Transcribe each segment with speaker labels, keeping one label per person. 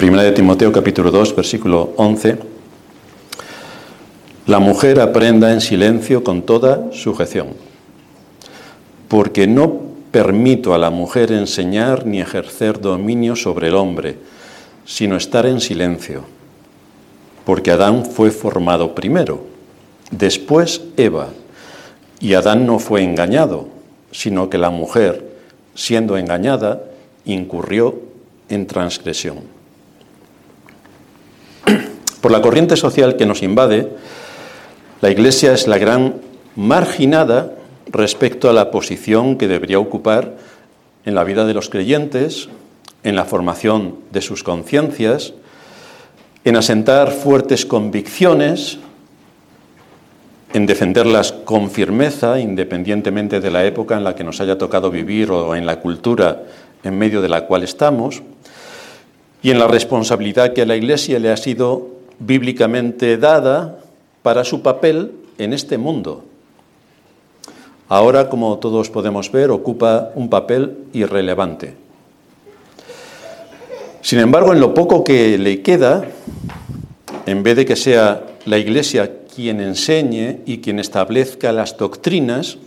Speaker 1: Primera de Timoteo capítulo 2, versículo 11. La mujer aprenda en silencio con toda sujeción, porque no permito a la mujer enseñar ni ejercer dominio sobre el hombre, sino estar en silencio, porque Adán fue formado primero, después Eva, y Adán no fue engañado, sino que la mujer, siendo engañada, incurrió en transgresión. Por la corriente social que nos invade, la Iglesia es la gran marginada respecto a la posición que debería ocupar en la vida de los creyentes, en la formación de sus conciencias, en asentar fuertes convicciones, en defenderlas con firmeza, independientemente de la época en la que nos haya tocado vivir o en la cultura en medio de la cual estamos, y en la responsabilidad que a la Iglesia le ha sido bíblicamente dada para su papel en este mundo. Ahora, como todos podemos ver, ocupa un papel irrelevante. Sin embargo, en lo poco que le queda, en vez de que sea la Iglesia quien enseñe y quien establezca las doctrinas,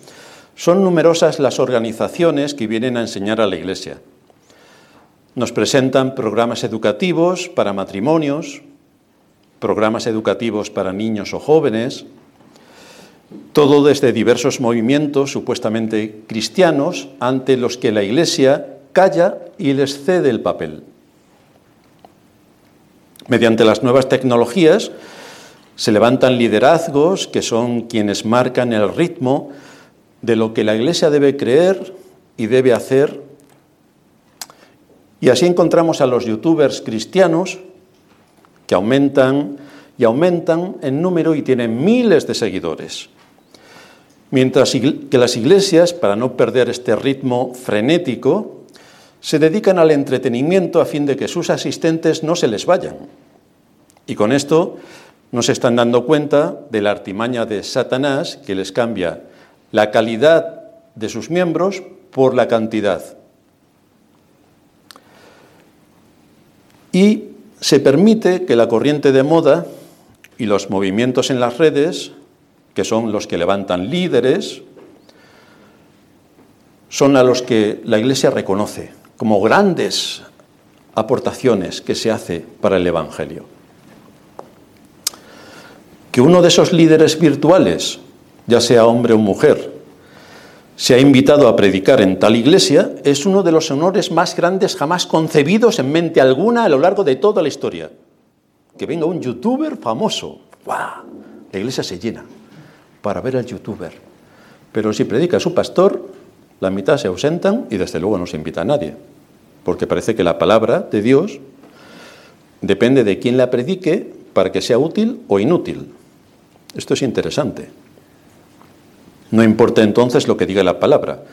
Speaker 1: son numerosas las organizaciones que vienen a enseñar a la Iglesia. Nos presentan programas educativos para matrimonios, programas educativos para niños o jóvenes, todo desde diversos movimientos supuestamente cristianos ante los que la Iglesia calla y les cede el papel. Mediante las nuevas tecnologías se levantan liderazgos que son quienes marcan el ritmo de lo que la Iglesia debe creer y debe hacer. Y así encontramos a los youtubers cristianos aumentan y aumentan en número y tienen miles de seguidores. Mientras que las iglesias, para no perder este ritmo frenético, se dedican al entretenimiento a fin de que sus asistentes no se les vayan. Y con esto no se están dando cuenta de la artimaña de Satanás que les cambia la calidad de sus miembros por la cantidad. Y se permite que la corriente de moda y los movimientos en las redes, que son los que levantan líderes, son a los que la Iglesia reconoce como grandes aportaciones que se hace para el Evangelio. Que uno de esos líderes virtuales, ya sea hombre o mujer, se ha invitado a predicar en tal iglesia es uno de los honores más grandes jamás concebidos en mente alguna a lo largo de toda la historia. Que venga un youtuber famoso. ¡Guau! La iglesia se llena para ver al youtuber. Pero si predica su pastor, la mitad se ausentan y desde luego no se invita a nadie. Porque parece que la palabra de Dios depende de quién la predique para que sea útil o inútil. Esto es interesante. No importa entonces lo que diga la palabra,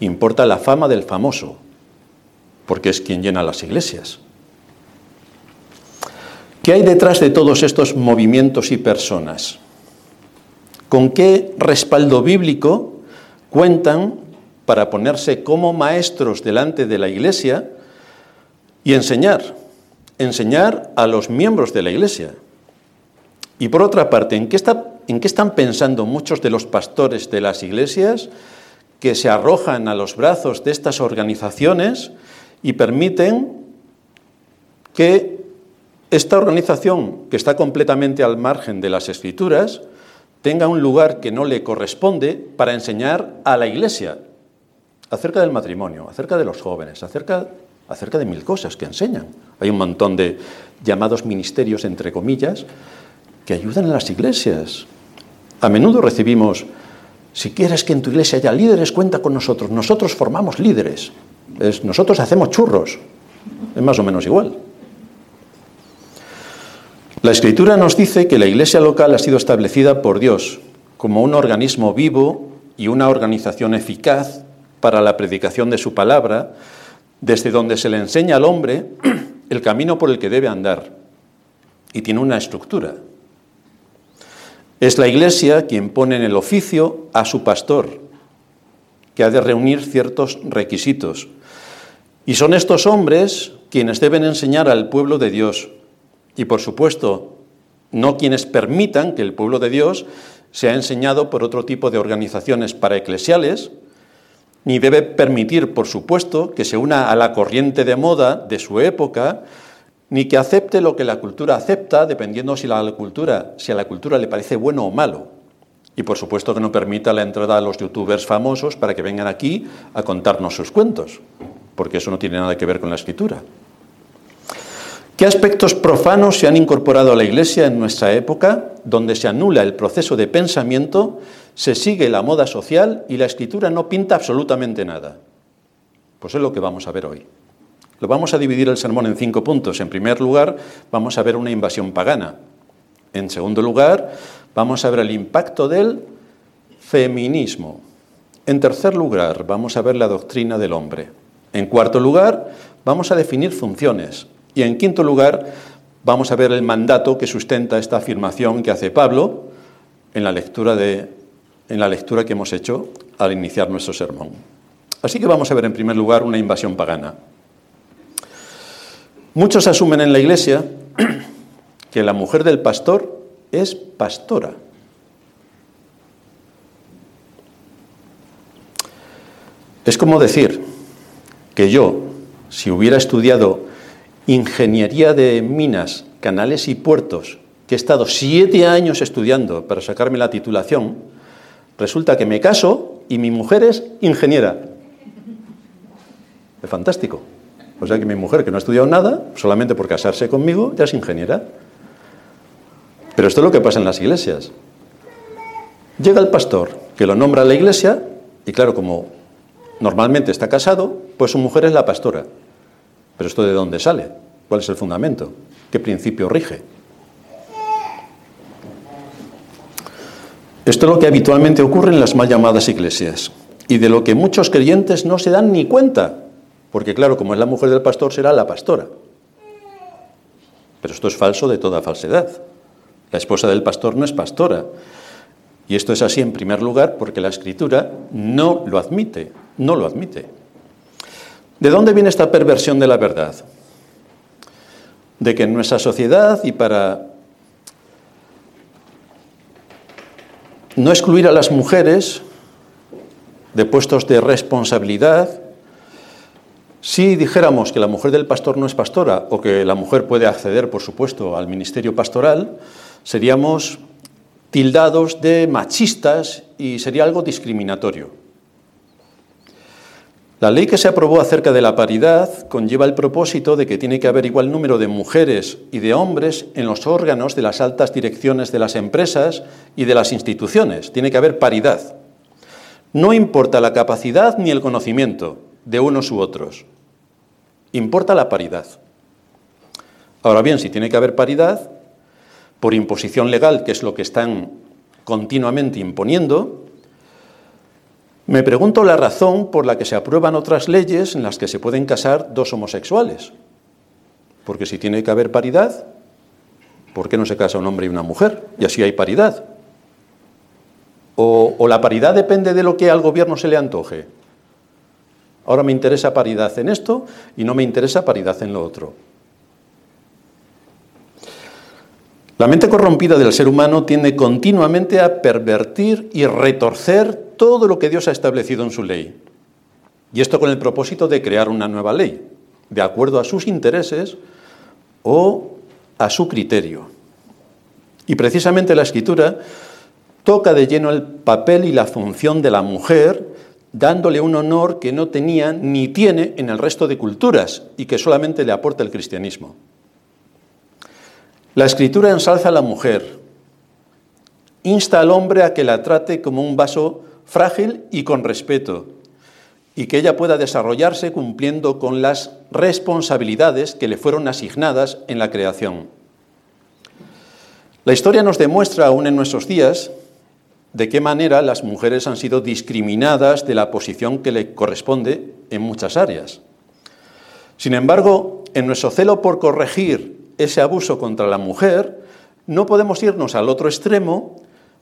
Speaker 1: importa la fama del famoso, porque es quien llena las iglesias. ¿Qué hay detrás de todos estos movimientos y personas? ¿Con qué respaldo bíblico cuentan para ponerse como maestros delante de la iglesia y enseñar? Enseñar a los miembros de la iglesia. Y por otra parte, ¿en qué está ¿En qué están pensando muchos de los pastores de las iglesias que se arrojan a los brazos de estas organizaciones y permiten que esta organización, que está completamente al margen de las escrituras, tenga un lugar que no le corresponde para enseñar a la iglesia acerca del matrimonio, acerca de los jóvenes, acerca, acerca de mil cosas que enseñan. Hay un montón de llamados ministerios, entre comillas, que ayudan a las iglesias. A menudo recibimos, si quieres que en tu iglesia haya líderes, cuenta con nosotros. Nosotros formamos líderes. nosotros hacemos churros. Es más o menos igual. La escritura nos dice que la iglesia local ha sido establecida por Dios como un organismo vivo y una organización eficaz para la predicación de su palabra, desde donde se le enseña al hombre el camino por el que debe andar. Y tiene una estructura, es la Iglesia quien pone en el oficio a su pastor, que ha de reunir ciertos requisitos. Y son estos hombres quienes deben enseñar al pueblo de Dios y, por supuesto, no quienes permitan que el pueblo de Dios sea enseñado por otro tipo de organizaciones paraeclesiales, ni debe permitir, por supuesto, que se una a la corriente de moda de su época, ni que acepte lo que la cultura acepta, dependiendo si, la cultura, si a la cultura le parece bueno o malo. Y por supuesto que no permita la entrada a los youtubers famosos para que vengan aquí a contarnos sus cuentos, porque eso no tiene nada que ver con la escritura. ¿Qué aspectos profanos se han incorporado a la Iglesia en nuestra época, donde se anula el proceso de pensamiento, se sigue la moda social y la escritura no pinta absolutamente nada? Pues es lo que vamos a ver hoy. Lo vamos a dividir el sermón en cinco puntos. En primer lugar, vamos a ver una invasión pagana. En segundo lugar, vamos a ver el impacto del feminismo. En tercer lugar, vamos a ver la doctrina del hombre. En cuarto lugar, vamos a definir funciones. Y en quinto lugar, vamos a ver el mandato que sustenta esta afirmación que hace Pablo en la lectura, de, en la lectura que hemos hecho al iniciar nuestro sermón. Así que vamos a ver en primer lugar una invasión pagana. Muchos asumen en la iglesia que la mujer del pastor es pastora. Es como decir que yo, si hubiera estudiado ingeniería de minas, canales y puertos, que he estado siete años estudiando para sacarme la titulación, resulta que me caso y mi mujer es ingeniera. Es fantástico. O sea que mi mujer, que no ha estudiado nada, solamente por casarse conmigo, ya es ingeniera. Pero esto es lo que pasa en las iglesias. Llega el pastor, que lo nombra a la iglesia, y claro, como normalmente está casado, pues su mujer es la pastora. Pero esto de dónde sale? ¿Cuál es el fundamento? ¿Qué principio rige? Esto es lo que habitualmente ocurre en las mal llamadas iglesias y de lo que muchos creyentes no se dan ni cuenta, porque claro, como es la mujer del pastor, será la pastora. Pero esto es falso de toda falsedad. La esposa del pastor no es pastora. Y esto es así en primer lugar porque la escritura no lo admite, no lo admite. ¿De dónde viene esta perversión de la verdad? De que en nuestra sociedad y para no excluir a las mujeres de puestos de responsabilidad, si dijéramos que la mujer del pastor no es pastora o que la mujer puede acceder, por supuesto, al ministerio pastoral, seríamos tildados de machistas y sería algo discriminatorio. La ley que se aprobó acerca de la paridad conlleva el propósito de que tiene que haber igual número de mujeres y de hombres en los órganos de las altas direcciones de las empresas y de las instituciones. Tiene que haber paridad. No importa la capacidad ni el conocimiento de unos u otros. Importa la paridad. Ahora bien, si tiene que haber paridad, por imposición legal, que es lo que están continuamente imponiendo, me pregunto la razón por la que se aprueban otras leyes en las que se pueden casar dos homosexuales. Porque si tiene que haber paridad, ¿por qué no se casa un hombre y una mujer? Y así hay paridad. O, la paridad depende de lo que al gobierno se le antoje. Ahora me interesa paridad en esto y no me interesa paridad en lo otro. La mente corrompida del ser humano tiende continuamente a pervertir y retorcer todo lo que Dios ha establecido en su ley. Y esto con el propósito de crear una nueva ley, de acuerdo a sus intereses o a su criterio. Y precisamente la escritura toca de lleno el papel y la función de la mujer, dándole un honor que no tenía ni tiene en el resto de culturas y que solamente le aporta el cristianismo. La escritura ensalza a la mujer, insta al hombre a que la trate como un vaso frágil y con respeto, y que ella pueda desarrollarse cumpliendo con las responsabilidades que le fueron asignadas en la creación. La historia nos demuestra aún en nuestros días de qué manera las mujeres han sido discriminadas de la posición que le corresponde en muchas áreas. Sin embargo, en nuestro celo por corregir ese abuso contra la mujer, no podemos irnos al otro extremo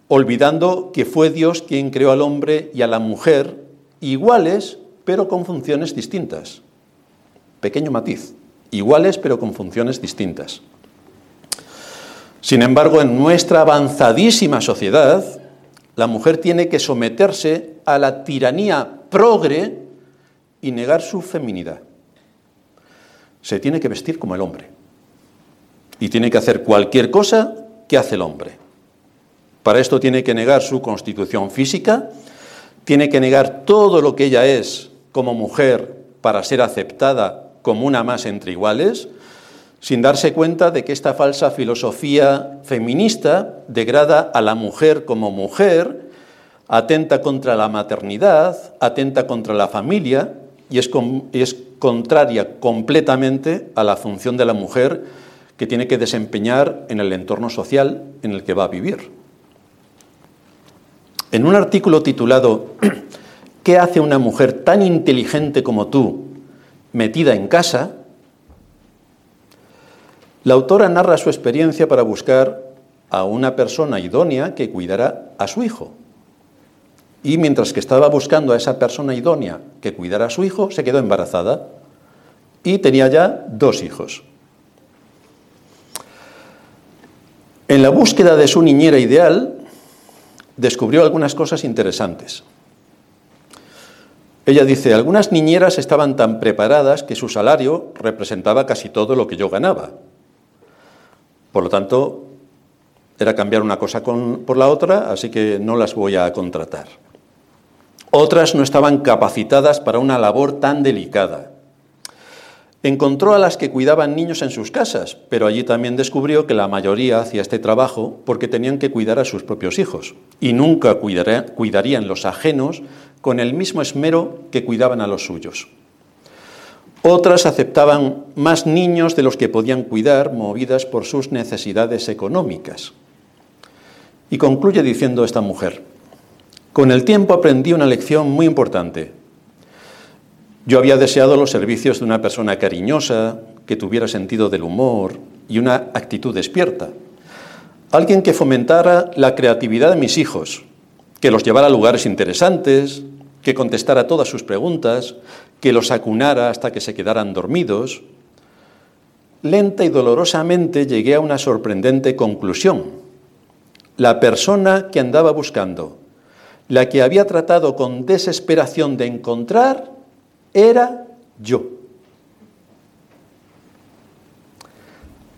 Speaker 1: olvidando que fue Dios quien creó al hombre y a la mujer iguales, pero con funciones distintas. Pequeño matiz. iguales pero con funciones distintas. Sin embargo, en nuestra avanzadísima sociedad, la mujer tiene que someterse a la tiranía progre y negar su feminidad. Se tiene que vestir como el hombre y tiene que hacer cualquier cosa que hace el hombre. Para esto tiene que negar su constitución física, tiene que negar todo lo que ella es como mujer para ser aceptada como una más entre iguales, sin darse cuenta de que esta falsa filosofía feminista degrada a la mujer como mujer, atenta contra la maternidad, atenta contra la familia y es, es contraria completamente a la función de la mujer que tiene que desempeñar en el entorno social en el que va a vivir. En un artículo titulado ¿Qué hace una mujer tan inteligente como tú metida en casa? La autora narra su experiencia para buscar a una persona idónea que cuidara a su hijo. Y mientras que estaba buscando a esa persona idónea que cuidara a su hijo, se quedó embarazada y tenía ya dos hijos. En la búsqueda de su niñera ideal, descubrió algunas cosas interesantes. Ella dice, algunas niñeras estaban tan preparadas que su salario representaba casi todo lo que yo ganaba. Por lo tanto, era cambiar una cosa por la otra, así que no las voy a contratar. Otras no estaban capacitadas para una labor tan delicada. Encontró a las que cuidaban niños en sus casas, pero allí también descubrió que la mayoría hacía este trabajo porque tenían que cuidar a sus propios hijos y nunca cuidarían los ajenos con el mismo esmero que cuidaban a los suyos. Otras aceptaban más niños de los que podían cuidar, movidas por sus necesidades económicas. Y concluye diciendo esta mujer, con el tiempo aprendí una lección muy importante. Yo había deseado los servicios de una persona cariñosa, que tuviera sentido del humor y una actitud despierta. Alguien que fomentara la creatividad de mis hijos, que los llevara a lugares interesantes, que contestara todas sus preguntas, que los acunara hasta que se quedaran dormidos. Lenta y dolorosamente llegué a una sorprendente conclusión. La persona que andaba buscando, la que había tratado con desesperación de encontrar, era yo.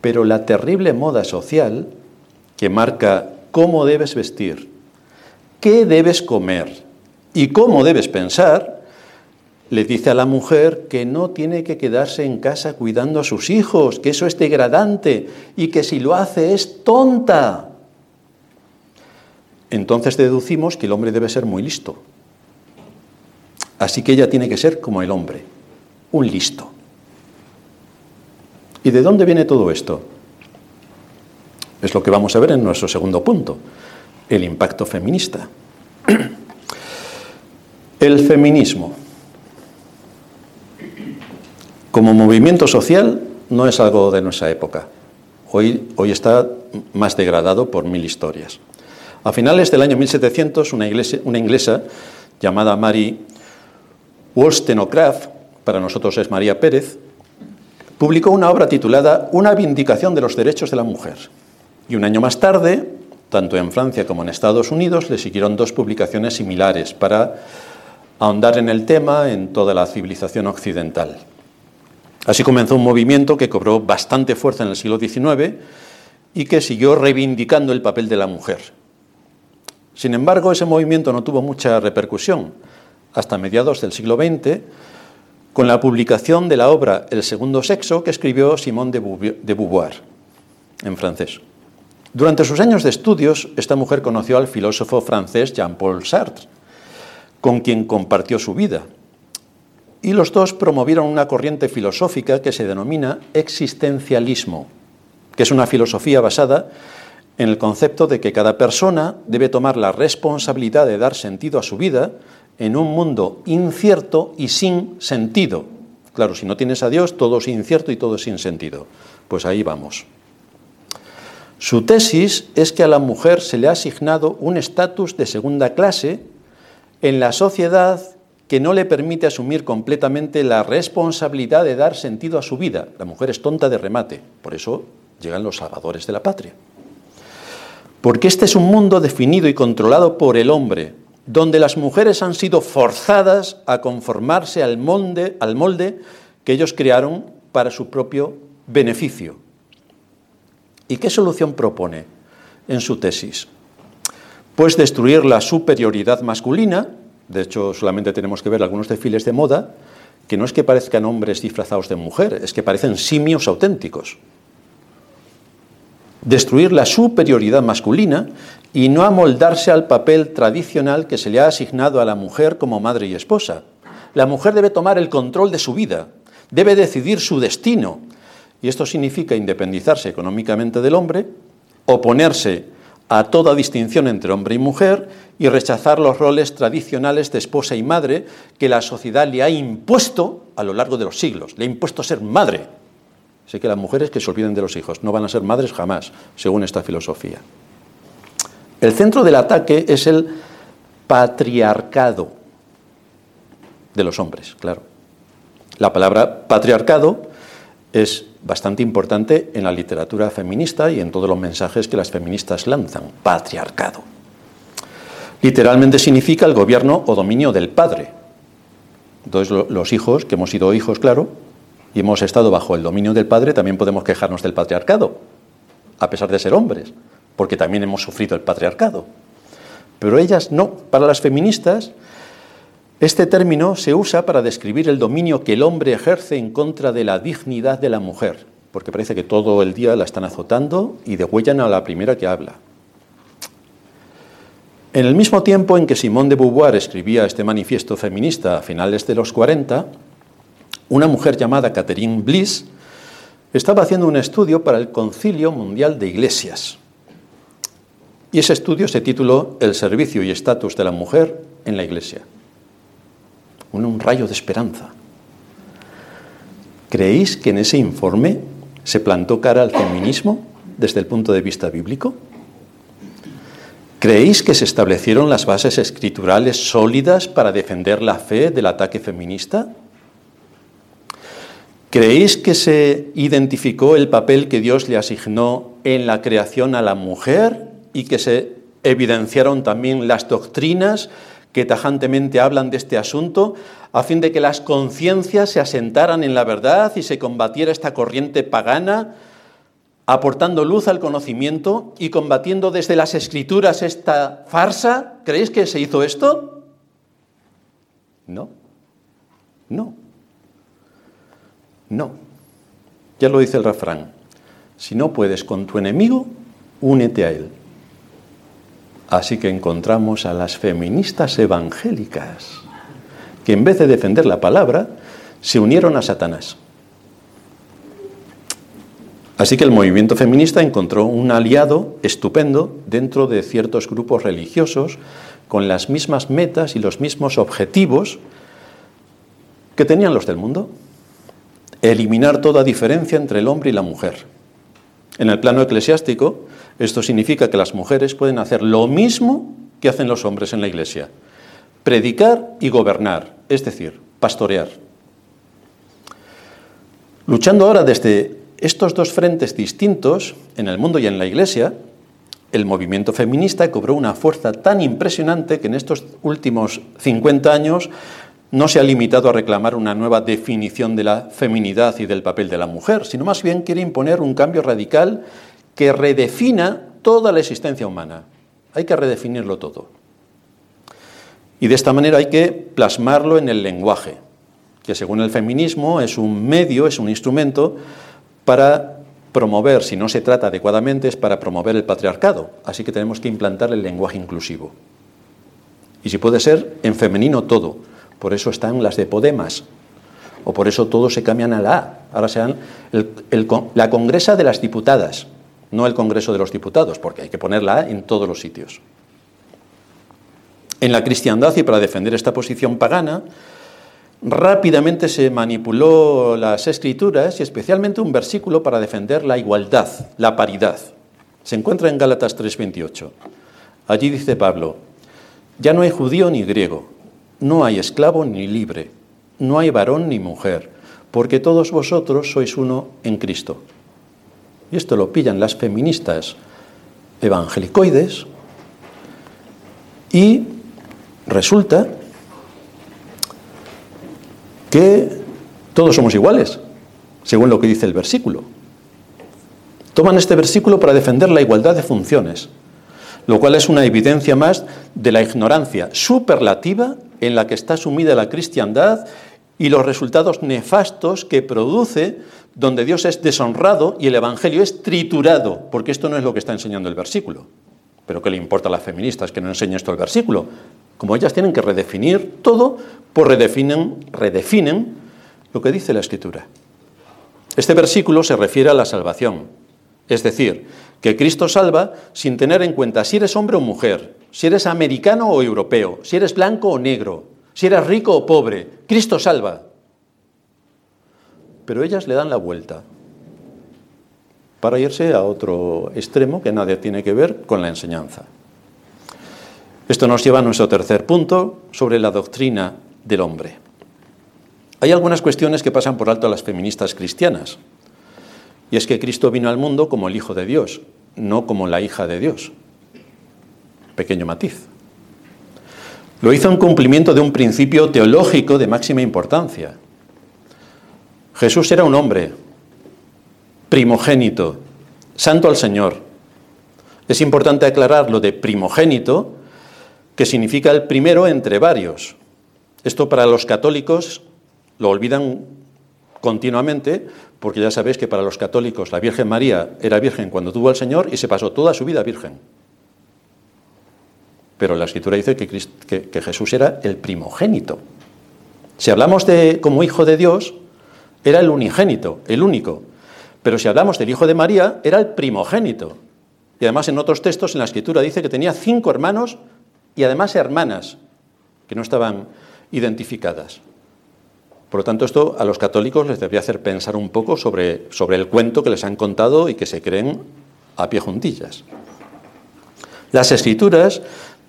Speaker 1: Pero la terrible moda social que marca cómo debes vestir, qué debes comer y cómo debes pensar, le dice a la mujer que no tiene que quedarse en casa cuidando a sus hijos, que eso es degradante y que si lo hace es tonta. Entonces deducimos que el hombre debe ser muy listo, Así que ella tiene que ser como el hombre, un listo. ¿Y de dónde viene todo esto? Es lo que vamos a ver en nuestro segundo punto, el impacto feminista. El feminismo como movimiento social no es algo de nuestra época. Hoy, hoy está más degradado por mil historias. A finales del año 1700, una, una inglesa llamada Mary Wollstonecraft, para nosotros es María Pérez, publicó una obra titulada Una vindicación de los derechos de la mujer. Y un año más tarde, tanto en Francia como en Estados Unidos, le siguieron dos publicaciones similares para ahondar en el tema en toda la civilización occidental. Así comenzó un movimiento que cobró bastante fuerza en el siglo XIX y que siguió reivindicando el papel de la mujer. Sin embargo, ese movimiento no tuvo mucha repercusión hasta mediados del siglo XX, con la publicación de la obra El segundo sexo que escribió Simone de Beauvoir, en francés. Durante sus años de estudios, esta mujer conoció al filósofo francés Jean-Paul Sartre, con quien compartió su vida. Y los dos promovieron una corriente filosófica que se denomina existencialismo, que es una filosofía basada en el concepto de que cada persona debe tomar la responsabilidad de dar sentido a su vida en un mundo incierto y sin sentido. Claro, si no tienes a Dios, todo es incierto y todo es sin sentido. Pues ahí vamos. Su tesis es que a la mujer se le ha asignado un estatus de segunda clase en la sociedad que no le permite asumir completamente la responsabilidad de dar sentido a su vida. La mujer es tonta de remate, por eso llegan los salvadores de la patria. Porque este es un mundo definido y controlado por el hombre, donde las mujeres han sido forzadas a conformarse al molde, al molde que ellos crearon para su propio beneficio. ¿Y qué solución propone en su tesis? Pues destruir la superioridad masculina, de hecho solamente tenemos que ver algunos desfiles de moda, que no es que parezcan hombres disfrazados de mujer, es que parecen simios auténticos. Destruir la superioridad masculina y no amoldarse al papel tradicional que se le ha asignado a la mujer como madre y esposa. La mujer debe tomar el control de su vida, debe decidir su destino, y esto significa independizarse económicamente del hombre, oponerse a toda distinción entre hombre y mujer y rechazar los roles tradicionales de esposa y madre que la sociedad le ha impuesto a lo largo de los siglos. Le ha impuesto ser madre. Sé que las mujeres que se olviden de los hijos no van a ser madres jamás, según esta filosofía. El centro del ataque es el patriarcado de los hombres, claro. La palabra patriarcado es bastante importante en la literatura feminista y en todos los mensajes que las feministas lanzan. Patriarcado. Literalmente significa el gobierno o dominio del padre. Entonces los hijos, que hemos sido hijos, claro, y hemos estado bajo el dominio del padre, también podemos quejarnos del patriarcado, a pesar de ser hombres, porque también hemos sufrido el patriarcado. Pero ellas no. Para las feministas, este término se usa para describir el dominio que el hombre ejerce en contra de la dignidad de la mujer, porque parece que todo el día la están azotando y degüellan a la primera que habla. En el mismo tiempo en que Simone de Beauvoir escribía este manifiesto feminista a finales de los 40, una mujer llamada Catherine Bliss estaba haciendo un estudio para el Concilio Mundial de Iglesias. Y ese estudio se tituló El servicio y estatus de la mujer en la Iglesia un rayo de esperanza. ¿Creéis que en ese informe se plantó cara al feminismo desde el punto de vista bíblico? ¿Creéis que se establecieron las bases escriturales sólidas para defender la fe del ataque feminista? ¿Creéis que se identificó el papel que Dios le asignó en la creación a la mujer y que se evidenciaron también las doctrinas que tajantemente hablan de este asunto, a fin de que las conciencias se asentaran en la verdad y se combatiera esta corriente pagana, aportando luz al conocimiento y combatiendo desde las escrituras esta farsa. ¿Creéis que se hizo esto? No, no, no. Ya lo dice el refrán. Si no puedes con tu enemigo, únete a él. Así que encontramos a las feministas evangélicas, que en vez de defender la palabra, se unieron a Satanás. Así que el movimiento feminista encontró un aliado estupendo dentro de ciertos grupos religiosos con las mismas metas y los mismos objetivos que tenían los del mundo. Eliminar toda diferencia entre el hombre y la mujer. En el plano eclesiástico, esto significa que las mujeres pueden hacer lo mismo que hacen los hombres en la iglesia, predicar y gobernar, es decir, pastorear. Luchando ahora desde estos dos frentes distintos, en el mundo y en la iglesia, el movimiento feminista cobró una fuerza tan impresionante que en estos últimos 50 años no se ha limitado a reclamar una nueva definición de la feminidad y del papel de la mujer, sino más bien quiere imponer un cambio radical que redefina toda la existencia humana. Hay que redefinirlo todo. Y de esta manera hay que plasmarlo en el lenguaje, que según el feminismo es un medio, es un instrumento para promover, si no se trata adecuadamente, es para promover el patriarcado. Así que tenemos que implantar el lenguaje inclusivo. Y si puede ser, en femenino todo. Por eso están las de Podemas. O por eso todos se cambian a la A. Ahora sean la Congresa de las Diputadas no el Congreso de los Diputados, porque hay que ponerla en todos los sitios. En la cristiandad y para defender esta posición pagana, rápidamente se manipuló las escrituras y especialmente un versículo para defender la igualdad, la paridad. Se encuentra en Gálatas 3:28. Allí dice Pablo, ya no hay judío ni griego, no hay esclavo ni libre, no hay varón ni mujer, porque todos vosotros sois uno en Cristo. Y esto lo pillan las feministas evangelicoides y resulta que todos somos iguales, según lo que dice el versículo. Toman este versículo para defender la igualdad de funciones, lo cual es una evidencia más de la ignorancia superlativa en la que está sumida la cristiandad y los resultados nefastos que produce donde Dios es deshonrado y el Evangelio es triturado, porque esto no es lo que está enseñando el versículo. Pero ¿qué le importa a las feministas que no enseñe esto el versículo? Como ellas tienen que redefinir todo, pues redefinen, redefinen lo que dice la Escritura. Este versículo se refiere a la salvación, es decir, que Cristo salva sin tener en cuenta si eres hombre o mujer, si eres americano o europeo, si eres blanco o negro, si eres rico o pobre. Cristo salva. Pero ellas le dan la vuelta para irse a otro extremo que nadie tiene que ver con la enseñanza. Esto nos lleva a nuestro tercer punto sobre la doctrina del hombre. Hay algunas cuestiones que pasan por alto a las feministas cristianas. Y es que Cristo vino al mundo como el Hijo de Dios, no como la hija de Dios. Pequeño matiz. Lo hizo en cumplimiento de un principio teológico de máxima importancia. Jesús era un hombre, primogénito, santo al Señor. Es importante aclarar lo de primogénito, que significa el primero entre varios. Esto para los católicos lo olvidan continuamente, porque ya sabéis que para los católicos la Virgen María era virgen cuando tuvo al Señor y se pasó toda su vida virgen. Pero la Escritura dice que, que, Jesús era el primogénito. Si hablamos de como hijo de Dios, era el unigénito, el único. Pero si hablamos del hijo de María, era el primogénito. Y además en otros textos en la Escritura dice que tenía cinco hermanos y además hermanas que no estaban identificadas. Por lo tanto, esto a los católicos les debería hacer pensar un poco sobre, sobre el cuento que les han contado y que se creen a pie juntillas. Las escrituras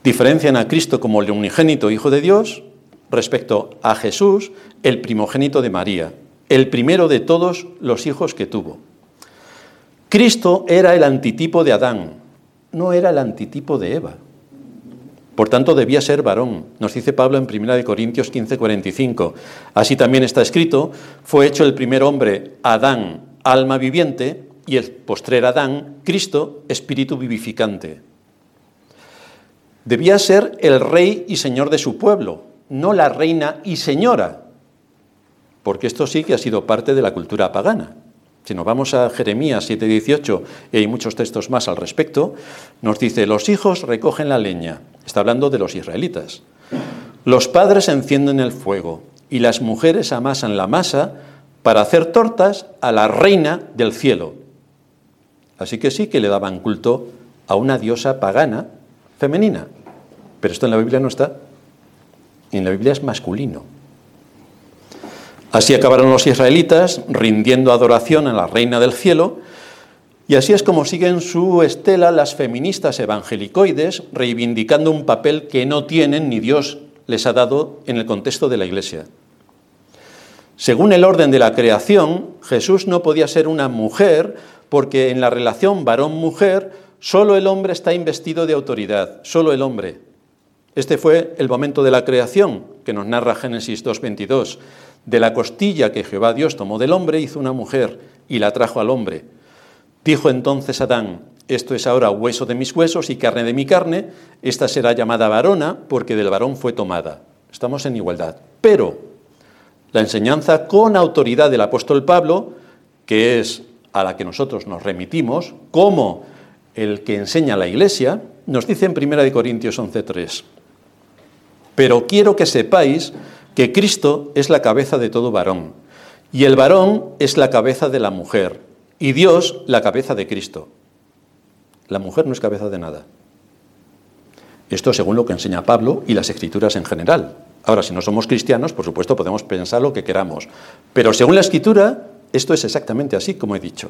Speaker 1: diferencian a Cristo como el unigénito Hijo de Dios respecto a Jesús, el primogénito de María, el primero de todos los hijos que tuvo. Cristo era el antitipo de Adán, no era el antitipo de Eva. Por tanto, debía ser varón. Nos dice Pablo en 1 Corintios 15, 45. Así también está escrito, fue hecho el primer hombre, Adán, alma viviente, y el postrer Adán, Cristo, espíritu vivificante. Debía ser el rey y señor de su pueblo, no la reina y señora, porque esto sí que ha sido parte de la cultura pagana. Si nos vamos a Jeremías 7:18, y hay muchos textos más al respecto, nos dice, los hijos recogen la leña, está hablando de los israelitas, los padres encienden el fuego y las mujeres amasan la masa para hacer tortas a la reina del cielo. Así que sí que le daban culto a una diosa pagana femenina, pero esto en la Biblia no está, en la Biblia es masculino. Así acabaron los israelitas rindiendo adoración a la reina del cielo, y así es como siguen su estela las feministas evangelicoides, reivindicando un papel que no tienen ni Dios les ha dado en el contexto de la Iglesia. Según el orden de la creación, Jesús no podía ser una mujer porque en la relación varón-mujer solo el hombre está investido de autoridad, solo el hombre. Este fue el momento de la creación que nos narra Génesis 2.22. De la costilla que Jehová Dios tomó del hombre hizo una mujer y la trajo al hombre. Dijo entonces Adán, esto es ahora hueso de mis huesos y carne de mi carne, esta será llamada varona porque del varón fue tomada. Estamos en igualdad. Pero la enseñanza con autoridad del apóstol Pablo, que es a la que nosotros nos remitimos, como el que enseña la Iglesia, nos dice en 1 Corintios 11.3, pero quiero que sepáis que Cristo es la cabeza de todo varón, y el varón es la cabeza de la mujer, y Dios la cabeza de Cristo. La mujer no es cabeza de nada. Esto según lo que enseña Pablo y las escrituras en general. Ahora, si no somos cristianos, por supuesto, podemos pensar lo que queramos. Pero según la escritura, esto es exactamente así como he dicho.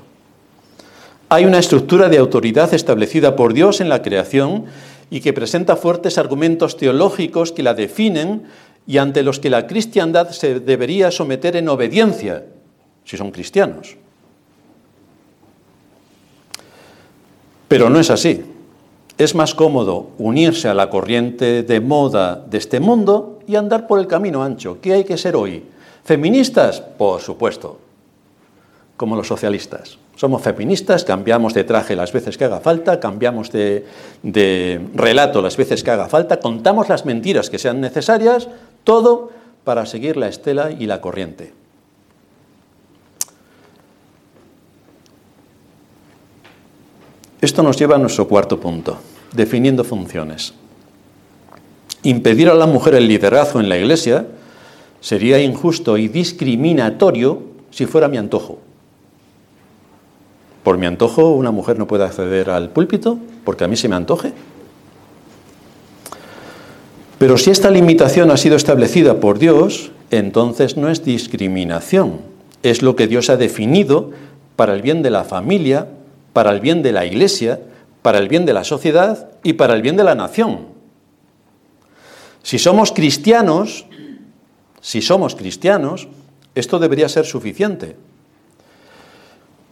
Speaker 1: Hay una estructura de autoridad establecida por Dios en la creación y que presenta fuertes argumentos teológicos que la definen y ante los que la cristiandad se debería someter en obediencia, si son cristianos. Pero no es así. Es más cómodo unirse a la corriente de moda de este mundo y andar por el camino ancho. ¿Qué hay que ser hoy? ¿Feministas? Por supuesto, como los socialistas. Somos feministas, cambiamos de traje las veces que haga falta, cambiamos de, relato las veces que haga falta, contamos las mentiras que sean necesarias, todo para seguir la estela y la corriente. Esto nos lleva a nuestro cuarto punto, definiendo funciones. Impedir a la mujer el liderazgo en la Iglesia sería injusto y discriminatorio si fuera mi antojo. Por mi antojo, una mujer no puede acceder al púlpito porque a mí se me antoje. Pero si esta limitación ha sido establecida por Dios, entonces no es discriminación, es lo que Dios ha definido para el bien de la familia, para el bien de la iglesia, para el bien de la sociedad y para el bien de la nación. Si somos cristianos, si somos cristianos, esto debería ser suficiente.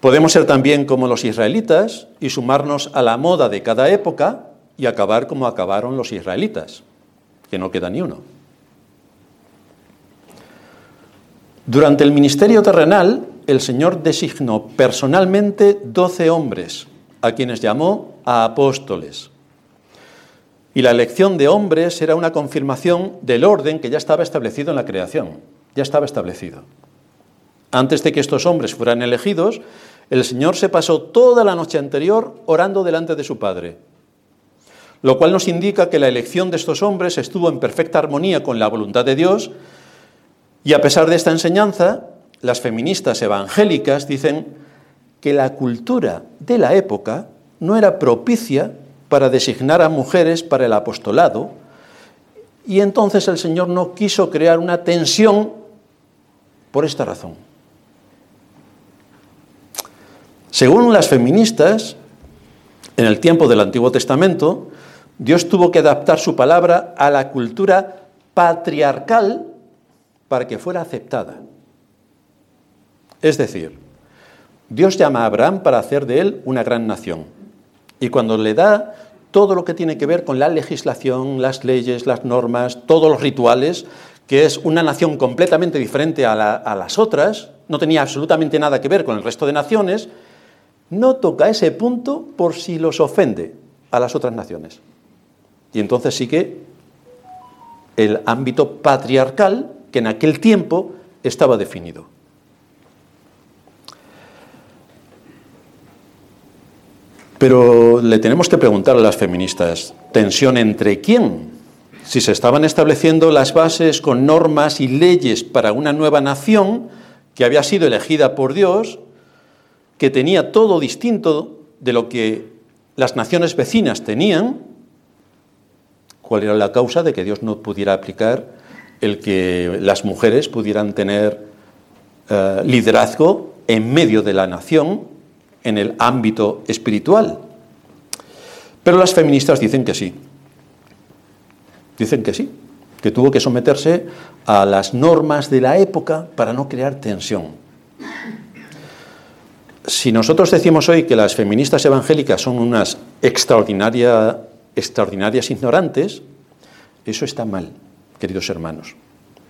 Speaker 1: Podemos ser también como los israelitas y sumarnos a la moda de cada época y acabar como acabaron los israelitas, que no queda ni uno. Durante el ministerio terrenal, el Señor designó personalmente doce hombres, a quienes llamó a apóstoles. Y la elección de hombres era una confirmación del orden que ya estaba establecido en la creación, ya estaba establecido. Antes de que estos hombres fueran elegidos, el Señor se pasó toda la noche anterior orando delante de su Padre, lo cual nos indica que la elección de estos hombres estuvo en perfecta armonía con la voluntad de Dios, y a pesar de esta enseñanza, las feministas evangélicas dicen que la cultura de la época no era propicia para designar a mujeres para el apostolado, y entonces el Señor no quiso crear una tensión por esta razón. Según las feministas, en el tiempo del Antiguo Testamento, Dios tuvo que adaptar su palabra a la cultura patriarcal para que fuera aceptada. Es decir, Dios llama a Abraham para hacer de él una gran nación. Y cuando le da todo lo que tiene que ver con la legislación, las leyes, las normas, todos los rituales, que es una nación completamente diferente a, las otras, no tenía absolutamente nada que ver con el resto de naciones, no toca ese punto por si los ofende a las otras naciones. Y entonces sí que el ámbito patriarcal que en aquel tiempo estaba definido. Pero le tenemos que preguntar a las feministas, ¿tensión entre quién? Si se estaban estableciendo las bases con normas y leyes para una nueva nación que había sido elegida por Dios, que tenía todo distinto de lo que las naciones vecinas tenían, ¿cuál era la causa de que Dios no pudiera aplicar el que las mujeres pudieran tener eh, liderazgo en medio de la nación en el ámbito espiritual? Pero las feministas dicen que sí. Dicen que sí, que tuvo que someterse a las normas de la época para no crear tensión si nosotros decimos hoy que las feministas evangélicas son unas extraordinarias ignorantes, eso está mal, queridos hermanos,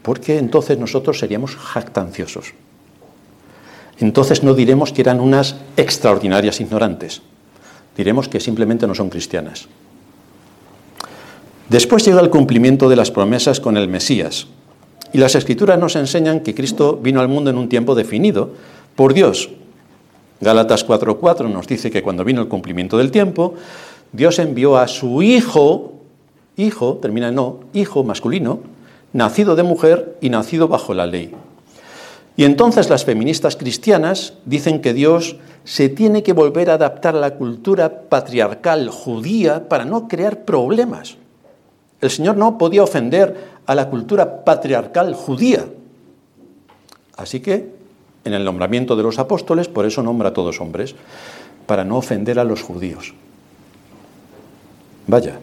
Speaker 1: porque entonces nosotros seríamos jactanciosos. Entonces no diremos que eran unas extraordinarias ignorantes, diremos que simplemente no son cristianas. Después llega el cumplimiento de las promesas con el Mesías, y las escrituras nos enseñan que Cristo vino al mundo en un tiempo definido por Dios, Gálatas 4:4 nos dice que cuando vino el cumplimiento del tiempo, Dios envió a su hijo, hijo, termina en no, hijo masculino, nacido de mujer y nacido bajo la ley. Y entonces las feministas cristianas dicen que Dios se tiene que volver a adaptar a la cultura patriarcal judía para no crear problemas. El Señor no podía ofender a la cultura patriarcal judía. Así que en el nombramiento de los apóstoles, por eso nombra a todos hombres, para no ofender a los judíos. Vaya.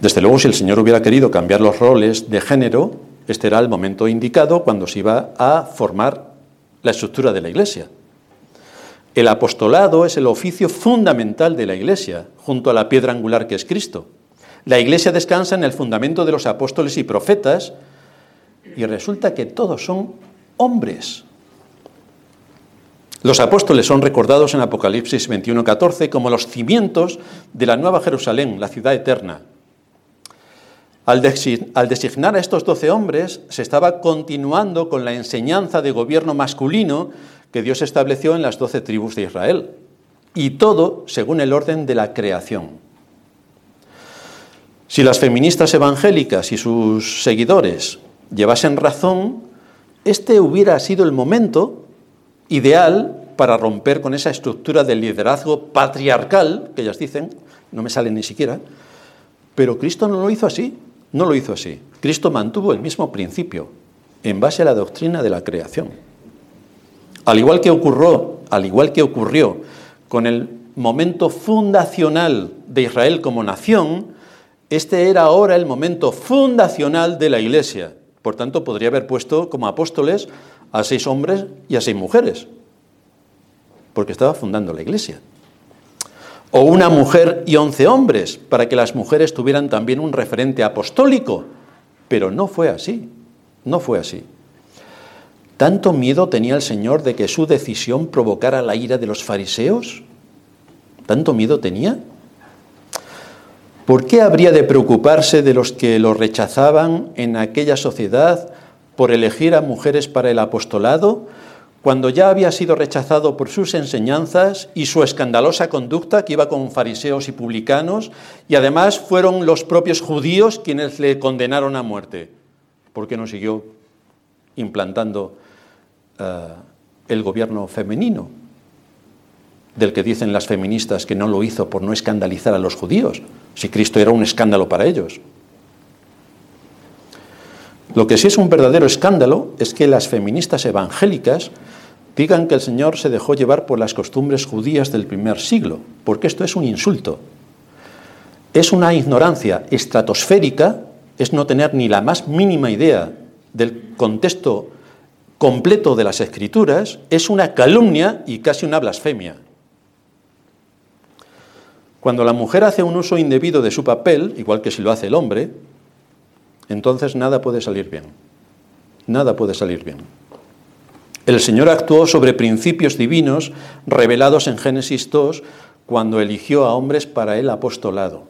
Speaker 1: Desde luego, si el Señor hubiera querido cambiar los roles de género, este era el momento indicado cuando se iba a formar la estructura de la Iglesia. El apostolado es el oficio fundamental de la Iglesia, junto a la piedra angular que es Cristo. La Iglesia descansa en el fundamento de los apóstoles y profetas y resulta que todos son hombres. Los apóstoles son recordados en Apocalipsis 21:14 como los cimientos de la nueva Jerusalén, la ciudad eterna. Al, designar a estos doce hombres, se estaba continuando con la enseñanza de gobierno masculino que Dios estableció en las doce tribus de Israel. Y todo según el orden de la creación. Si las feministas evangélicas y sus seguidores llevasen razón, este hubiera sido el momento ideal para romper con esa estructura del liderazgo patriarcal, que ellas dicen, no me sale ni siquiera, pero Cristo no lo hizo así. No lo hizo así. Cristo mantuvo el mismo principio en base a la doctrina de la creación. Al igual que ocurrió, al igual que ocurrió con el momento fundacional de Israel como nación, este era ahora el momento fundacional de la Iglesia. Por tanto, podría haber puesto como apóstoles a seis hombres y a seis mujeres, porque estaba fundando la Iglesia o una mujer y once hombres, para que las mujeres tuvieran también un referente apostólico. Pero no fue así, no fue así. ¿Tanto miedo tenía el Señor de que su decisión provocara la ira de los fariseos? ¿Tanto miedo tenía? ¿Por qué habría de preocuparse de los que lo rechazaban en aquella sociedad por elegir a mujeres para el apostolado? cuando ya había sido rechazado por sus enseñanzas y su escandalosa conducta, que iba con fariseos y publicanos, y además fueron los propios judíos quienes le condenaron a muerte, porque no siguió implantando eh, el gobierno femenino, del que dicen las feministas que no lo hizo por no escandalizar a los judíos, si Cristo era un escándalo para ellos. Lo que sí es un verdadero escándalo es que las feministas evangélicas digan que el Señor se dejó llevar por las costumbres judías del primer siglo, porque esto es un insulto. Es una ignorancia estratosférica, es no tener ni la más mínima idea del contexto completo de las escrituras, es una calumnia y casi una blasfemia. Cuando la mujer hace un uso indebido de su papel, igual que si lo hace el hombre, entonces nada puede salir bien. Nada puede salir bien. El Señor actuó sobre principios divinos revelados en Génesis 2 cuando eligió a hombres para el apostolado.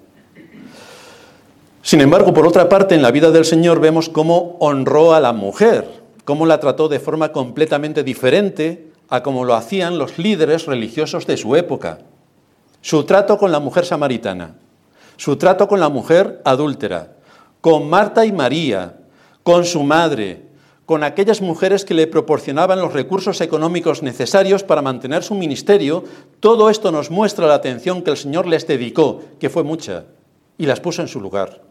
Speaker 1: Sin embargo, por otra parte, en la vida del Señor vemos cómo honró a la mujer, cómo la trató de forma completamente diferente a como lo hacían los líderes religiosos de su época. Su trato con la mujer samaritana, su trato con la mujer adúltera, con Marta y María, con su madre, con aquellas mujeres que le proporcionaban los recursos económicos necesarios para mantener su ministerio, todo esto nos muestra la atención que el Señor les dedicó, que fue mucha, y las puso en su lugar.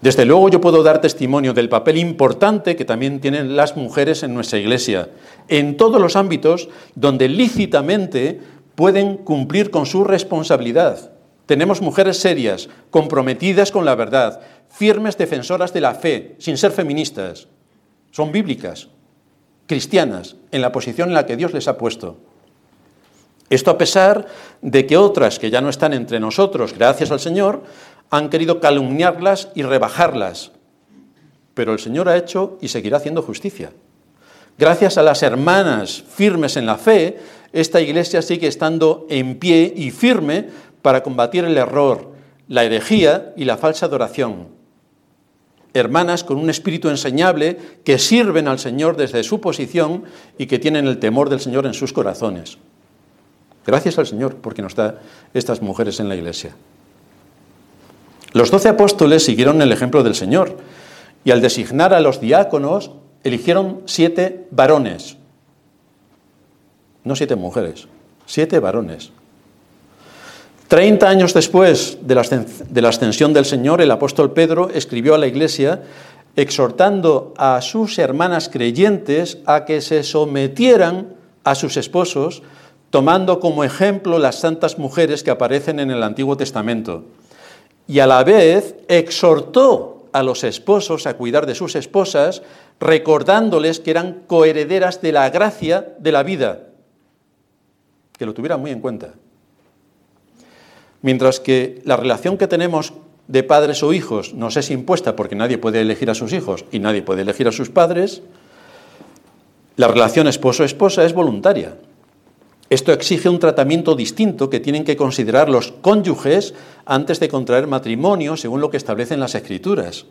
Speaker 1: Desde luego yo puedo dar testimonio del papel importante que también tienen las mujeres en nuestra iglesia, en todos los ámbitos donde lícitamente pueden cumplir con su responsabilidad. Tenemos mujeres serias, comprometidas con la verdad, firmes defensoras de la fe, sin ser feministas. Son bíblicas, cristianas, en la posición en la que Dios les ha puesto. Esto a pesar de que otras que ya no están entre nosotros, gracias al Señor, han querido calumniarlas y rebajarlas. Pero el Señor ha hecho y seguirá haciendo justicia. Gracias a las hermanas firmes en la fe, esta iglesia sigue estando en pie y firme para combatir el error, la herejía y la falsa adoración. Hermanas con un espíritu enseñable que sirven al Señor desde su posición y que tienen el temor del Señor en sus corazones. Gracias al Señor porque nos da estas mujeres en la iglesia. Los doce apóstoles siguieron el ejemplo del Señor y al designar a los diáconos eligieron siete varones, no siete mujeres, siete varones. Treinta años después de la ascensión del Señor, el apóstol Pedro escribió a la iglesia exhortando a sus hermanas creyentes a que se sometieran a sus esposos tomando como ejemplo las santas mujeres que aparecen en el Antiguo Testamento. Y a la vez exhortó a los esposos a cuidar de sus esposas, recordándoles que eran coherederas de la gracia de la vida. Que lo tuvieran muy en cuenta. Mientras que la relación que tenemos de padres o hijos nos es impuesta porque nadie puede elegir a sus hijos y nadie puede elegir a sus padres, la relación esposo-esposa es voluntaria. Esto exige un tratamiento distinto que tienen que considerar los cónyuges antes de contraer matrimonio, según lo que establecen las escrituras.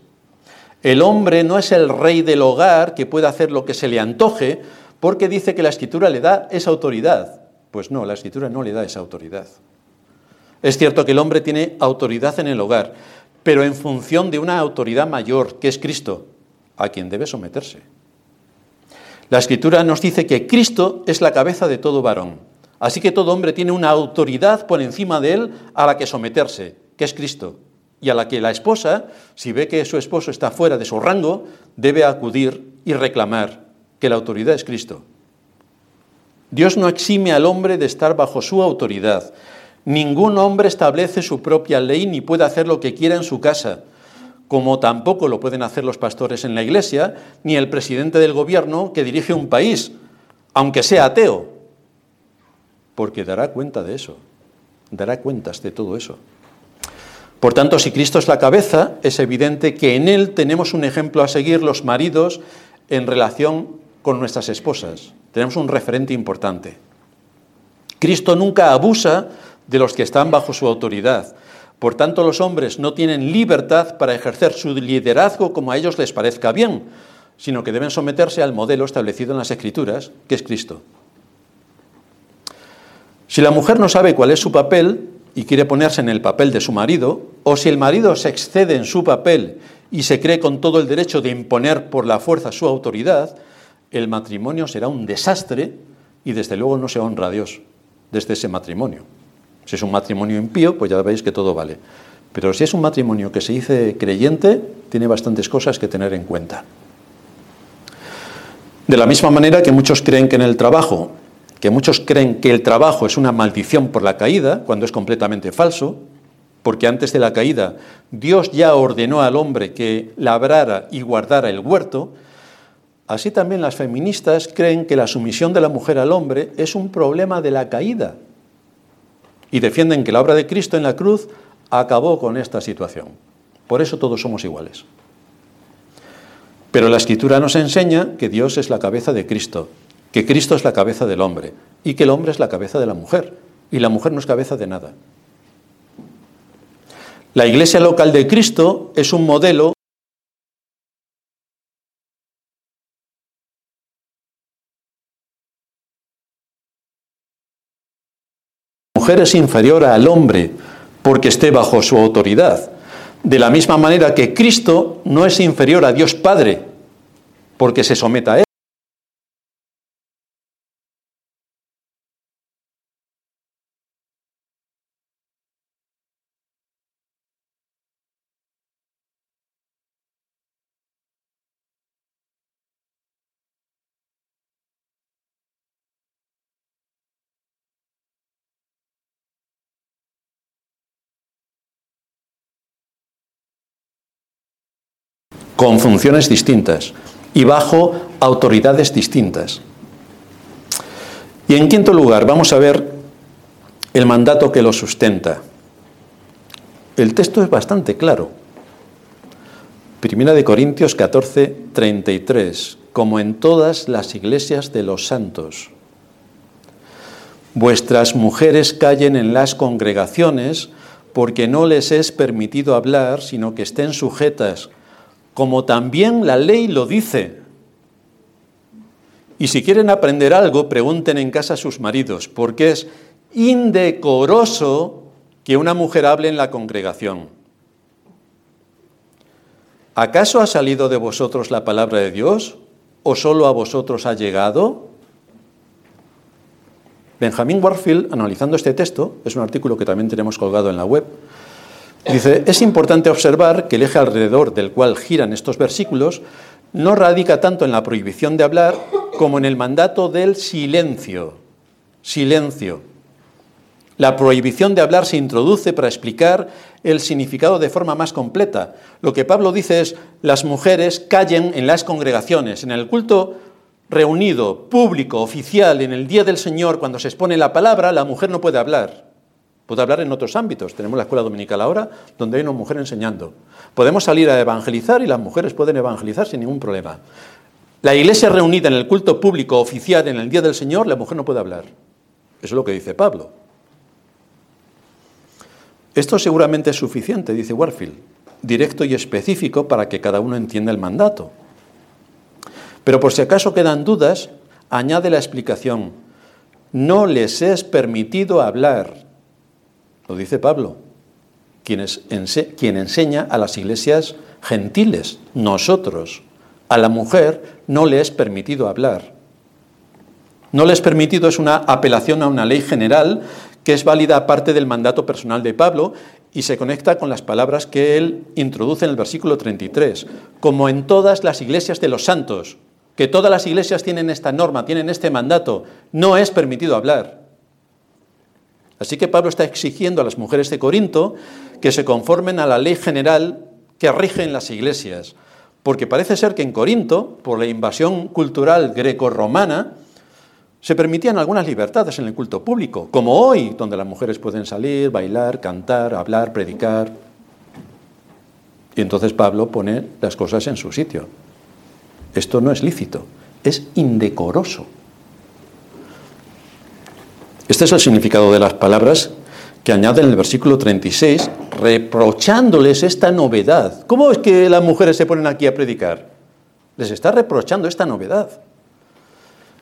Speaker 1: El hombre no es el rey del hogar que puede hacer lo que se le antoje porque dice que la escritura le da esa autoridad. Pues no, la escritura no le da esa autoridad. Es cierto que el hombre tiene autoridad en el hogar, pero en función de una autoridad mayor, que es Cristo, a quien debe someterse. La escritura nos dice que Cristo es la cabeza de todo varón. Así que todo hombre tiene una autoridad por encima de él a la que someterse, que es Cristo, y a la que la esposa, si ve que su esposo está fuera de su rango, debe acudir y reclamar que la autoridad es Cristo. Dios no exime al hombre de estar bajo su autoridad. Ningún hombre establece su propia ley ni puede hacer lo que quiera en su casa como tampoco lo pueden hacer los pastores en la iglesia, ni el presidente del gobierno que dirige un país, aunque sea ateo, porque dará cuenta de eso, dará cuentas de todo eso. Por tanto, si Cristo es la cabeza, es evidente que en Él tenemos un ejemplo a seguir los maridos en relación con nuestras esposas. Tenemos un referente importante. Cristo nunca abusa de los que están bajo su autoridad, por tanto, los hombres no tienen libertad para ejercer su liderazgo como a ellos les parezca bien, sino que deben someterse al modelo establecido en las Escrituras, que es Cristo. Si la mujer no sabe cuál es su papel y quiere ponerse en el papel de su marido, o si el marido se excede en su papel y se cree con todo el derecho de imponer por la fuerza su autoridad, el matrimonio será un desastre y desde luego no se honra a Dios desde ese matrimonio. Si es un matrimonio impío, pues ya veis que todo vale. Pero si es un matrimonio que se dice creyente, tiene bastantes cosas que tener en cuenta. De la misma manera que muchos creen que en el trabajo, que muchos creen que el trabajo es una maldición por la caída, cuando es completamente falso, porque antes de la caída Dios ya ordenó al hombre que labrara y guardara el huerto, así también las feministas creen que la sumisión de la mujer al hombre es un problema de la caída, y defienden que la obra de Cristo en la cruz acabó con esta situación. Por eso todos somos iguales. Pero la escritura nos enseña que Dios es la cabeza de Cristo, que Cristo es la cabeza del hombre y que el hombre es la cabeza de la mujer y la mujer no es cabeza de nada. La iglesia local de Cristo es un modelo es inferior al hombre porque esté bajo su autoridad. De la misma manera que Cristo no es inferior a Dios Padre porque se someta a Él. Con funciones distintas y bajo autoridades distintas. Y en quinto lugar, vamos a ver el mandato que lo sustenta. El texto es bastante claro. Primera de Corintios 14, 33, como en todas las iglesias de los santos. Vuestras mujeres callen en las congregaciones porque no les es permitido hablar, sino que estén sujetas como también la ley lo dice. Y si quieren aprender algo, pregunten en casa a sus maridos, porque es indecoroso que una mujer hable en la congregación. ¿Acaso ha salido de vosotros la palabra de Dios o solo a vosotros ha llegado? Benjamin Warfield, analizando este texto, es un artículo que también tenemos colgado en la web, Dice, es importante observar que el eje alrededor del cual giran estos versículos no radica tanto en la prohibición de hablar como en el mandato del silencio. silencio. La prohibición de hablar se introduce para explicar el significado de forma más completa. Lo que Pablo dice es, las mujeres callen en las congregaciones, en el culto reunido, público, oficial, en el día del Señor, cuando se expone la palabra, la mujer no puede hablar. Puede hablar en otros ámbitos. Tenemos la escuela dominical ahora, donde hay una mujer enseñando. Podemos salir a evangelizar y las mujeres pueden evangelizar sin ningún problema. La iglesia reunida en el culto público oficial en el día del Señor, la mujer no puede hablar. Eso es lo que dice Pablo. Esto seguramente es suficiente, dice Warfield, directo y específico para que cada uno entienda el mandato. Pero por si acaso quedan dudas, añade la explicación. No les es permitido hablar. Dice Pablo, quien, quien enseña a las iglesias gentiles, nosotros. A la mujer no le es permitido hablar. No le es permitido es una apelación a una ley general que es válida aparte del mandato personal de Pablo y se conecta con las palabras que él introduce en el versículo 33. Como en todas las iglesias de los santos, que todas las iglesias tienen esta norma, tienen este mandato, no es permitido hablar. Así que Pablo está exigiendo a las mujeres de Corinto que se conformen a la ley general que rige en las iglesias, porque parece ser que en Corinto, por la invasión cultural greco-romana, se permitían algunas libertades en el culto público, como hoy, donde las mujeres pueden salir, bailar, cantar, hablar, predicar. Y entonces Pablo pone las cosas en su sitio. Esto no es lícito, es indecoroso. Este es el significado de las palabras que añade en el versículo 36, reprochándoles esta novedad. ¿Cómo es que las mujeres se ponen aquí a predicar? Les está reprochando esta novedad.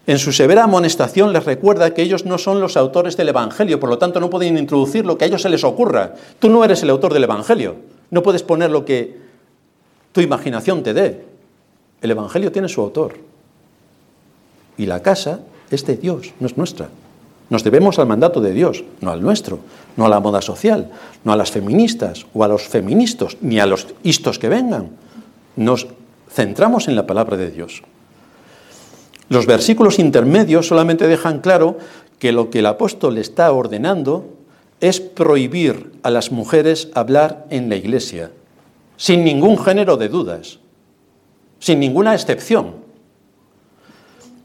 Speaker 1: En su severa amonestación les recuerda que ellos no son los autores del Evangelio, por lo tanto no pueden introducir lo que a ellos se les ocurra. Tú no eres el autor del Evangelio, no puedes poner lo que tu imaginación te dé. El Evangelio tiene su autor. Y la casa es de Dios, no es nuestra. Nos debemos al mandato de Dios, no al nuestro, no a la moda social, no a las feministas o a los feministas, ni a los istos que vengan. Nos centramos en la palabra de Dios. Los versículos intermedios solamente dejan claro que lo que el apóstol está ordenando es prohibir a las mujeres hablar en la iglesia, sin ningún género de dudas, sin ninguna excepción.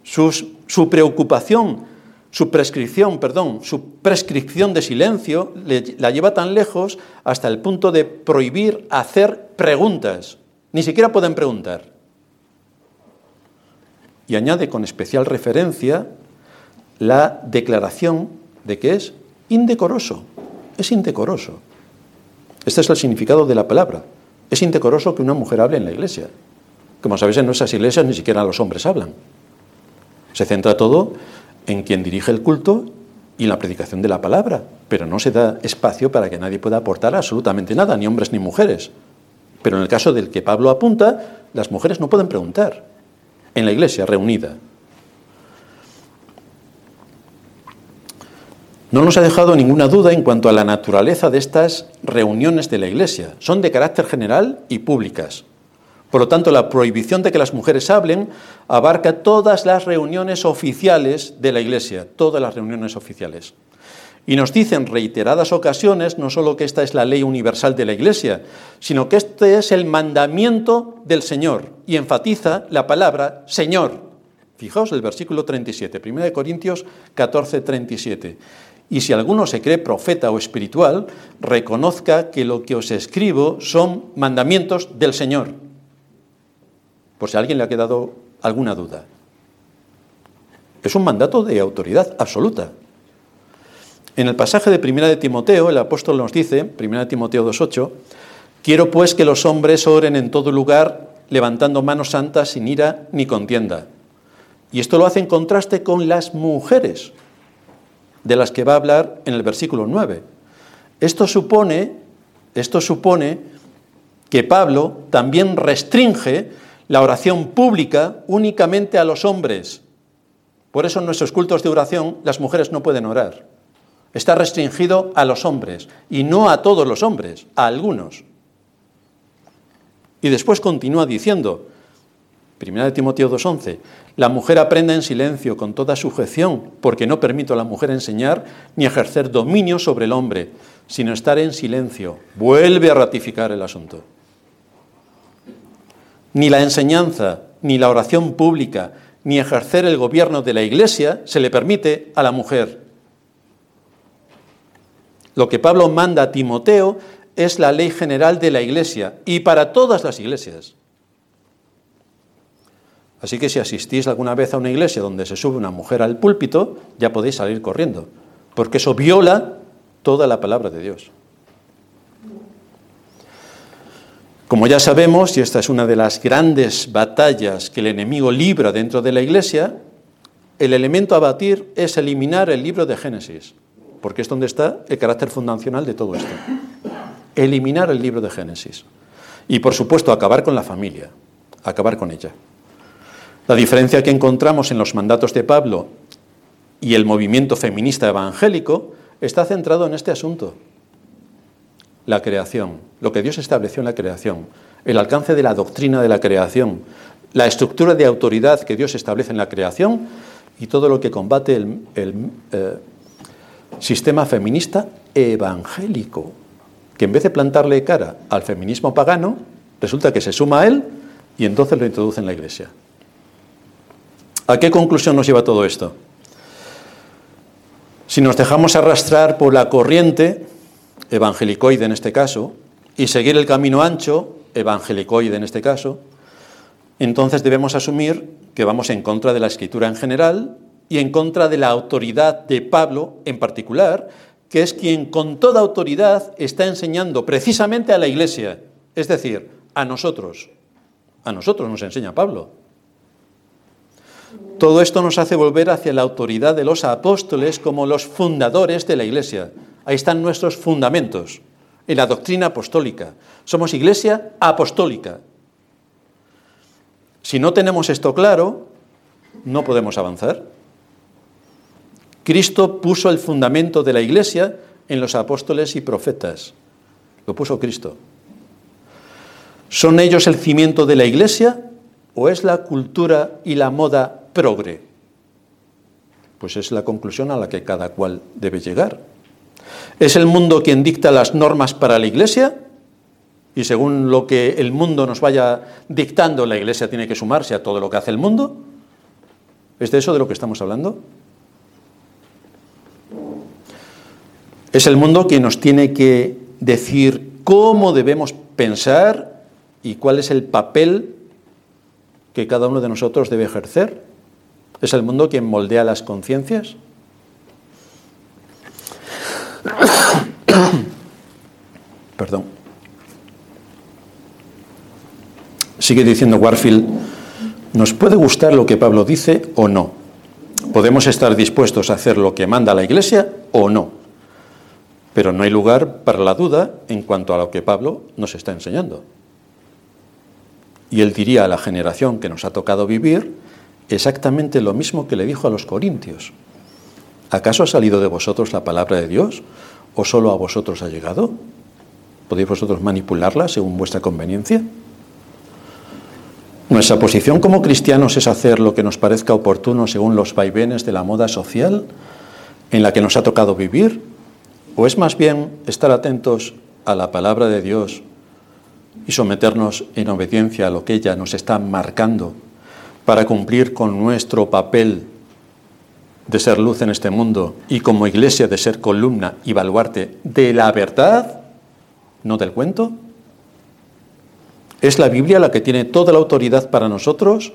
Speaker 1: su preocupación, su prescripción, perdón, su prescripción de silencio la lleva tan lejos hasta el punto de prohibir hacer preguntas. Ni siquiera pueden preguntar y añade con especial referencia la declaración de que es indecoroso, es indecoroso. Este es el significado de la palabra. Es indecoroso que una mujer hable en la iglesia. Como sabéis, en nuestras iglesias ni siquiera los hombres hablan. Se centra todo en quien dirige el culto y la predicación de la palabra, pero no se da espacio para que nadie pueda aportar absolutamente nada, ni hombres ni mujeres. Pero en el caso del que Pablo apunta, las mujeres no pueden preguntar en la iglesia reunida. No nos ha dejado ninguna duda en cuanto a la naturaleza de estas reuniones de la Iglesia. Son de carácter general y públicas. Por lo tanto, la prohibición de que las mujeres hablen abarca todas las reuniones oficiales de la Iglesia, todas las reuniones oficiales. Y nos dice en reiteradas ocasiones no solo que esta es la ley universal de la Iglesia, sino que este es el mandamiento del Señor. Y enfatiza la palabra Señor. Fijaos el versículo 37, 1 Corintios 14, 37. Y si alguno se cree profeta o espiritual, reconozca que lo que os escribo son mandamientos del Señor. Por si a alguien le ha quedado alguna duda. Es un mandato de autoridad absoluta. En el pasaje de Primera de Timoteo, el apóstol nos dice, Primera de Timoteo 2.8, quiero pues que los hombres oren en todo lugar, levantando manos santas sin ira ni contienda. Y esto lo hace en contraste con las mujeres, de las que va a hablar en el versículo 9. Esto supone, esto supone que Pablo también restringe la oración pública únicamente a los hombres. Por eso en nuestros cultos de oración las mujeres no pueden orar. Está restringido a los hombres y no a todos los hombres, a algunos. Y después continúa diciendo, Primera de Timoteo 2.11. La mujer aprende en silencio, con toda sujeción, porque no permito a la mujer enseñar ni ejercer dominio sobre el hombre, sino estar en silencio. Vuelve a ratificar el asunto. Ni la enseñanza, ni la oración pública, ni ejercer el gobierno de la Iglesia se le permite a la mujer. Lo que Pablo manda a Timoteo es la ley general de la Iglesia y para todas las iglesias. Así que si asistís alguna vez a una iglesia donde se sube una mujer al púlpito, ya podéis salir corriendo, porque eso viola toda la palabra de Dios. Como ya sabemos, y esta es una de las grandes batallas que el enemigo libra dentro de la iglesia, el elemento a batir es eliminar el libro de Génesis, porque es donde está el carácter fundacional de todo esto. Eliminar el libro de Génesis. Y por supuesto, acabar con la familia, acabar con ella. La diferencia que encontramos en los mandatos de Pablo y el movimiento feminista evangélico está centrado en este asunto. La creación, lo que Dios estableció en la creación, el alcance de la doctrina de la creación, la estructura de autoridad que Dios establece en la creación y todo lo que combate el, eh, sistema feminista evangélico, que en vez de plantarle cara al feminismo pagano, resulta que se suma a él y entonces lo introduce en la iglesia. ¿A qué conclusión nos lleva todo esto? Si nos dejamos arrastrar por la corriente, evangelicoide en este caso, y seguir el camino ancho, evangelicoide en este caso, entonces debemos asumir que vamos en contra de la escritura en general y en contra de la autoridad de Pablo en particular, que es quien con toda autoridad está enseñando precisamente a la iglesia, es decir, a nosotros. A nosotros nos enseña Pablo. Todo esto nos hace volver hacia la autoridad de los apóstoles como los fundadores de la Iglesia. Ahí están nuestros fundamentos, en la doctrina apostólica. Somos Iglesia apostólica. Si no tenemos esto claro, no podemos avanzar. Cristo puso el fundamento de la Iglesia en los apóstoles y profetas. Lo puso Cristo. ¿Son ellos el cimiento de la Iglesia o es la cultura y la moda progre? Pues es la conclusión a la que cada cual debe llegar. ¿Es el mundo quien dicta las normas para la Iglesia? Y según lo que el mundo nos vaya dictando, la Iglesia tiene que sumarse a todo lo que hace el mundo. ¿Es de eso de lo que estamos hablando? Es el mundo quien nos tiene que decir cómo debemos pensar y cuál es el papel que cada uno de nosotros debe ejercer. ¿Es el mundo quien moldea las conciencias? Perdón. Sigue diciendo Warfield, nos puede gustar lo que Pablo dice o no. Podemos estar dispuestos a hacer lo que manda la Iglesia o no. Pero no hay lugar para la duda en cuanto a lo que Pablo nos está enseñando. Y él diría a la generación que nos ha tocado vivir, exactamente lo mismo que le dijo a los corintios. ¿Acaso ha salido de vosotros la palabra de Dios o solo a vosotros ha llegado? ¿Podéis vosotros manipularla según vuestra conveniencia? Nuestra posición como cristianos es hacer lo que nos parezca oportuno según los vaivenes de la moda social en la que nos ha tocado vivir, o es más bien estar atentos a la palabra de Dios y someternos en obediencia a lo que ella nos está marcando para cumplir con nuestro papel de ser luz en este mundo y como iglesia de ser columna y baluarte de la verdad, no del cuento? ¿Es la Biblia la que tiene toda la autoridad para nosotros?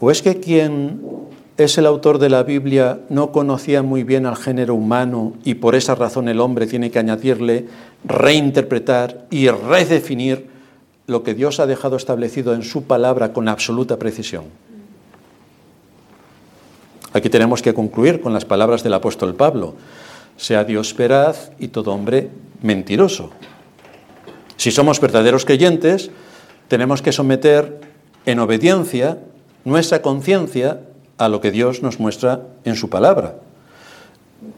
Speaker 1: ¿O es que quien es el autor de la Biblia no conocía muy bien al género humano y por esa razón el hombre tiene que añadirle, reinterpretar y redefinir lo que Dios ha dejado establecido en su palabra con absoluta precisión. Aquí tenemos que concluir con las palabras del apóstol Pablo. Sea Dios veraz y todo hombre mentiroso. Si somos verdaderos creyentes, tenemos que someter en obediencia nuestra conciencia a lo que Dios nos muestra en su palabra.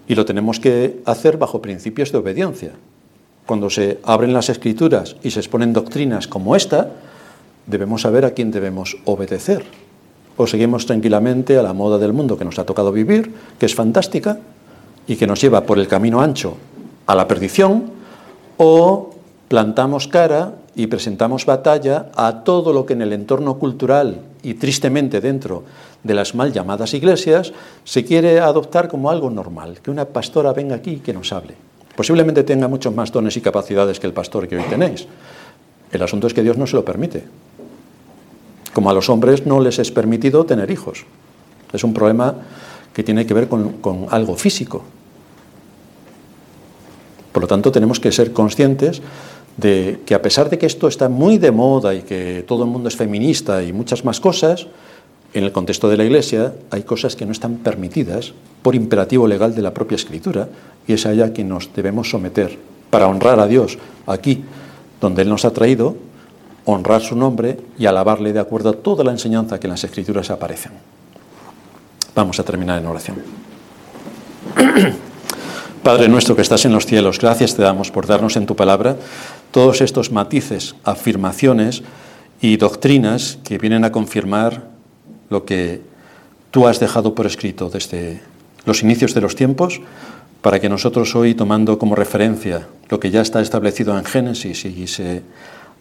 Speaker 1: Y lo tenemos que hacer bajo principios de obediencia cuando se abren las escrituras y se exponen doctrinas como esta, debemos saber a quién debemos obedecer. O seguimos tranquilamente a la moda del mundo que nos ha tocado vivir, que es fantástica y que nos lleva por el camino ancho a la perdición, o plantamos cara y presentamos batalla a todo lo que en el entorno cultural y tristemente dentro de las mal llamadas iglesias se quiere adoptar como algo normal, que una pastora venga aquí y que nos hable. Posiblemente tenga muchos más dones y capacidades que el pastor que hoy tenéis. El asunto es que Dios no se lo permite. Como a los hombres no les es permitido tener hijos. Es un problema que tiene que ver con, con algo físico, por lo tanto, tenemos que ser conscientes de que a pesar de que esto está muy de moda y que todo el mundo es feminista y muchas más cosas, en el contexto de la Iglesia hay cosas que no están permitidas por imperativo legal de la propia Escritura y es a ella que nos debemos someter para honrar a Dios aquí donde Él nos ha traído, honrar su nombre y alabarle de acuerdo a toda la enseñanza que en las Escrituras aparecen. Vamos a terminar en oración. Padre nuestro que estás en los cielos, gracias te damos por darnos en tu palabra todos estos matices, afirmaciones y doctrinas que vienen a confirmar lo que tú has dejado por escrito desde los inicios de los tiempos, para que nosotros hoy, tomando como referencia lo que ya está establecido en Génesis y se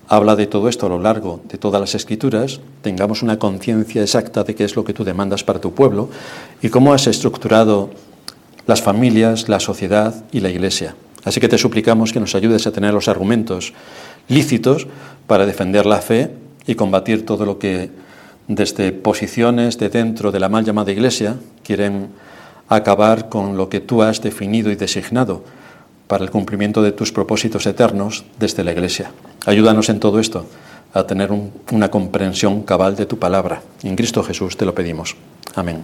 Speaker 1: habla de todo esto a lo largo de todas las escrituras, tengamos una conciencia exacta de qué es lo que tú demandas para tu pueblo y cómo has estructurado las familias, la sociedad y la Iglesia. Así que te suplicamos que nos ayudes a tener los argumentos lícitos para defender la fe y combatir todo lo que desde posiciones de dentro de la mal llamada Iglesia quieren acabar con lo que tú has definido y designado para el cumplimiento de tus propósitos eternos desde la Iglesia. Ayúdanos en todo esto a tener una comprensión cabal de tu palabra. En Cristo Jesús te lo pedimos. Amén.